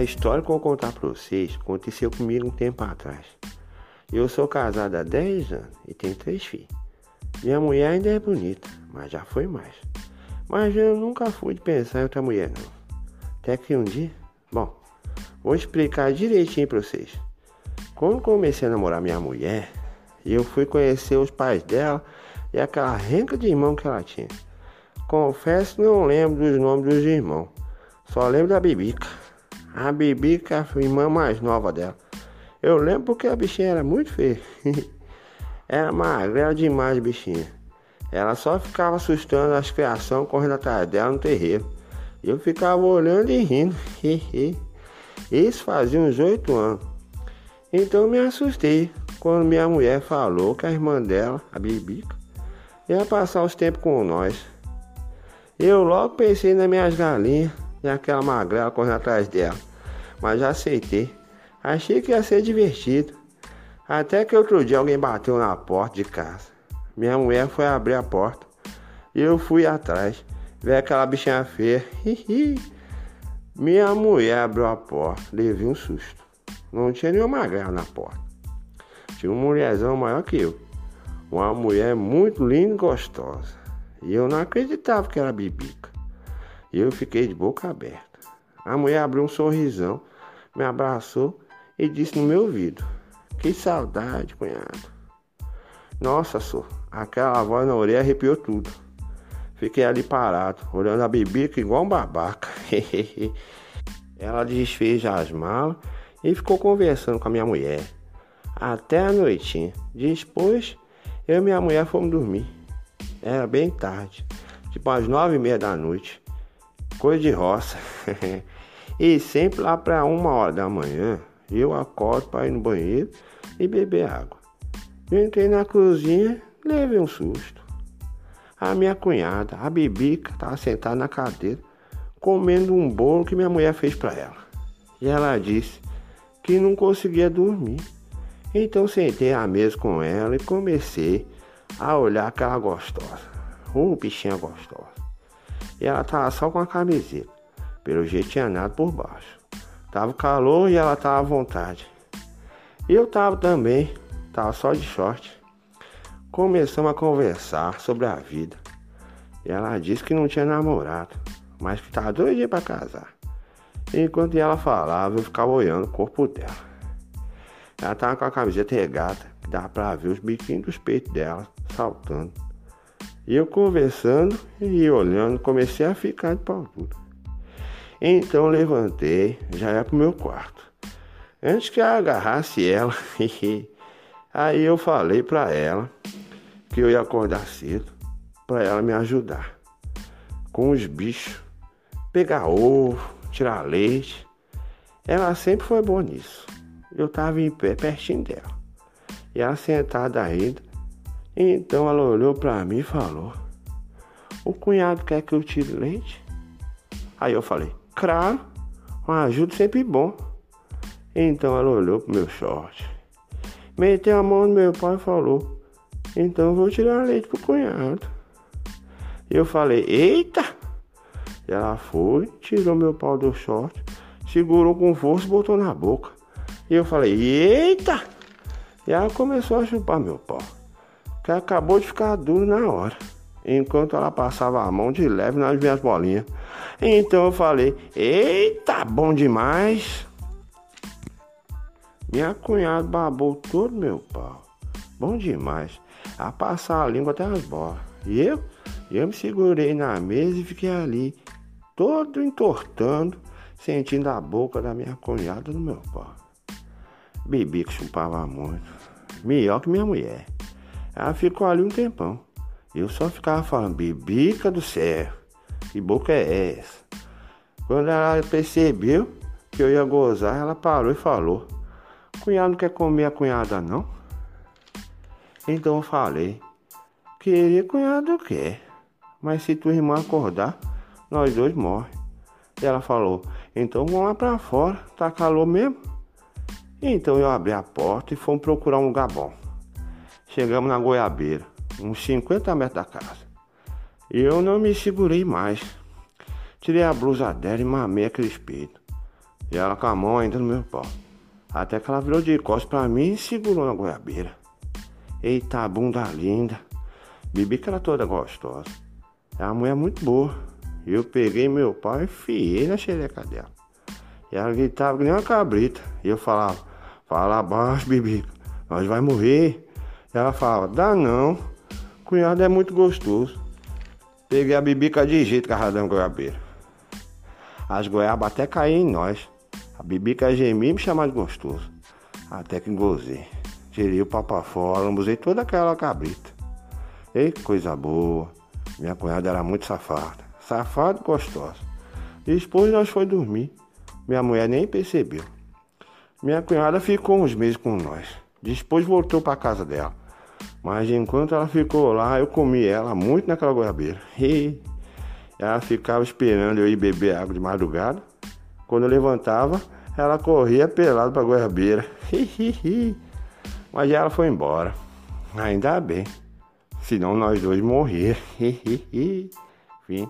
A história que eu vou contar para vocês aconteceu comigo um tempo atrás. Eu sou casado há 10 anos e tenho três filhos. Minha mulher ainda é bonita, mas já foi mais. Mas eu nunca fui de pensar em outra mulher, não. Até que um dia, bom, vou explicar direitinho para vocês. Quando comecei a namorar minha mulher, eu fui conhecer os pais dela e aquela renca de irmão que ela tinha. Confesso não lembro dos nomes dos irmãos, só lembro da Bibica. A Bibica a irmã mais nova dela. Eu lembro porque a bichinha era muito feia. era magrela demais, bichinha. Ela só ficava assustando as criações correndo atrás dela no terreiro. Eu ficava olhando e rindo. Isso fazia uns oito anos. Então me assustei quando minha mulher falou que a irmã dela, a Bibica, ia passar os tempos com nós. Eu logo pensei nas minhas galinhas e aquela magrela correndo atrás dela, mas aceitei. Achei que ia ser divertido. Até que outro dia alguém bateu na porta de casa. Minha mulher foi abrir a porta e eu fui atrás. Ver aquela bichinha feia. Minha mulher abriu a porta, levei um susto. Não tinha nenhuma magrela na porta. Tinha uma mulherzão maior que eu. Uma mulher muito linda e gostosa. E eu não acreditava que era bibica. E eu fiquei de boca aberta. A mulher abriu um sorrisão, me abraçou e disse no meu ouvido: Que saudade, cunhado. Nossa, só, aquela voz na orelha arrepiou tudo. Fiquei ali parado, olhando a bibica igual um babaca. Ela desfez as malas e ficou conversando com a minha mulher. Até a noitinha. Depois, eu e minha mulher fomos dormir. Era bem tarde, tipo às nove e meia da noite. Coisa de roça. e sempre lá para uma hora da manhã, eu acordo para ir no banheiro e beber água. Eu entrei na cozinha, levei um susto. A minha cunhada, a Bibica, estava sentada na cadeira, comendo um bolo que minha mulher fez para ela. E ela disse que não conseguia dormir. Então sentei à mesa com ela e comecei a olhar aquela gostosa. Uh, bichinha gostosa. E ela tava só com a camiseta. Pelo jeito tinha nada por baixo. Tava calor e ela tava à vontade. Eu tava também, tava só de short. Começamos a conversar sobre a vida. E ela disse que não tinha namorado, mas que tava doidinha para casar. Enquanto ela falava, eu ficava olhando o corpo dela. Ela tava com a camiseta regata, que dava pra ver os biquinhos dos peitos dela saltando. E eu conversando e olhando, comecei a ficar de pau tudo. Então levantei, já ia pro meu quarto. Antes que eu agarrasse ela, aí eu falei pra ela que eu ia acordar cedo para ela me ajudar com os bichos, pegar ovo, tirar leite. Ela sempre foi boa nisso. Eu estava em pé pertinho dela. E ela sentada ainda. Então ela olhou para mim e falou: O cunhado quer que eu tire leite? Aí eu falei: Claro, uma ajuda sempre bom. Então ela olhou pro meu short, meteu a mão no meu pai e falou: Então vou tirar leite pro cunhado. Eu falei: Eita! Ela foi, tirou meu pau do short, segurou com força e botou na boca. E eu falei, eita! E ela começou a chupar meu pau, que acabou de ficar duro na hora, enquanto ela passava a mão de leve nas minhas bolinhas. Então eu falei, eita, bom demais! Minha cunhada babou todo meu pau, bom demais, a passar a língua até as bolas. E eu, eu me segurei na mesa e fiquei ali, todo entortando, sentindo a boca da minha cunhada no meu pau. Bebi que chupava muito. Melhor que minha mulher. Ela ficou ali um tempão. Eu só ficava falando, bebica do céu. Que boca é essa? Quando ela percebeu que eu ia gozar, ela parou e falou: Cunhado não quer comer a cunhada, não? Então eu falei: Queria cunhado quer. Mas se tua irmã acordar, nós dois morrem. E ela falou: Então vamos lá pra fora, tá calor mesmo? Então eu abri a porta e fomos procurar um lugar bom. Chegamos na goiabeira, uns 50 metros da casa. Eu não me segurei mais. Tirei a blusa dela e mamei aquele espelho. E ela com a mão ainda no meu pau. Até que ela virou de costas pra mim e segurou na goiabeira. Eita, bunda linda. Bibi que era toda gostosa. É uma mulher muito boa. Eu peguei meu pau e enfiei na xereca dela. E ela gritava que nem uma cabrita. E eu falava, fala abaixo, Bibi, nós vai morrer. E ela falava, dá não, cunhado é muito gostoso. Peguei a bibica de jeito carradão goiabeira. As goiabas até caíam em nós. A bibica gemia e me chamava de gostoso. Até que gozei. Tirei o papo fora, lambuzei toda aquela cabrita. Ei, coisa boa. Minha cunhada era muito safada. Safada e gostosa. Depois nós foi dormir. Minha mulher nem percebeu. Minha cunhada ficou uns meses com nós. Depois voltou para casa dela. Mas enquanto ela ficou lá, eu comi ela muito naquela goiabeira. E ela ficava esperando eu ir beber água de madrugada. Quando eu levantava, ela corria pelado pra goiabeira. Mas ela foi embora. Ainda bem. Senão nós dois morrer. Fim.